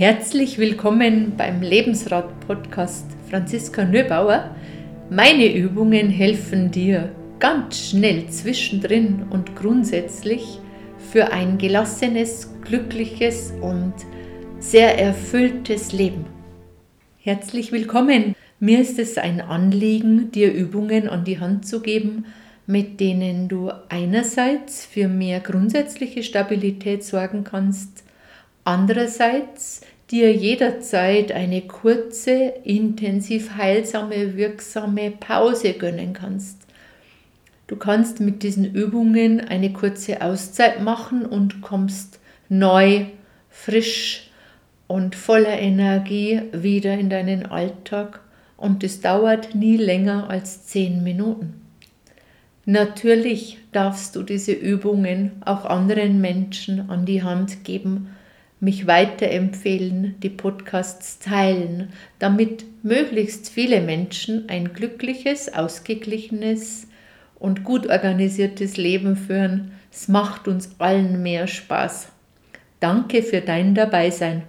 Herzlich willkommen beim Lebensrat-Podcast Franziska Nöbauer. Meine Übungen helfen dir ganz schnell zwischendrin und grundsätzlich für ein gelassenes, glückliches und sehr erfülltes Leben. Herzlich willkommen. Mir ist es ein Anliegen, dir Übungen an die Hand zu geben, mit denen du einerseits für mehr grundsätzliche Stabilität sorgen kannst, andererseits dir jederzeit eine kurze, intensiv heilsame, wirksame Pause gönnen kannst. Du kannst mit diesen Übungen eine kurze Auszeit machen und kommst neu, frisch und voller Energie wieder in deinen Alltag und es dauert nie länger als zehn Minuten. Natürlich darfst du diese Übungen auch anderen Menschen an die Hand geben, mich weiterempfehlen, die Podcasts teilen, damit möglichst viele Menschen ein glückliches, ausgeglichenes und gut organisiertes Leben führen. Es macht uns allen mehr Spaß. Danke für dein Dabeisein.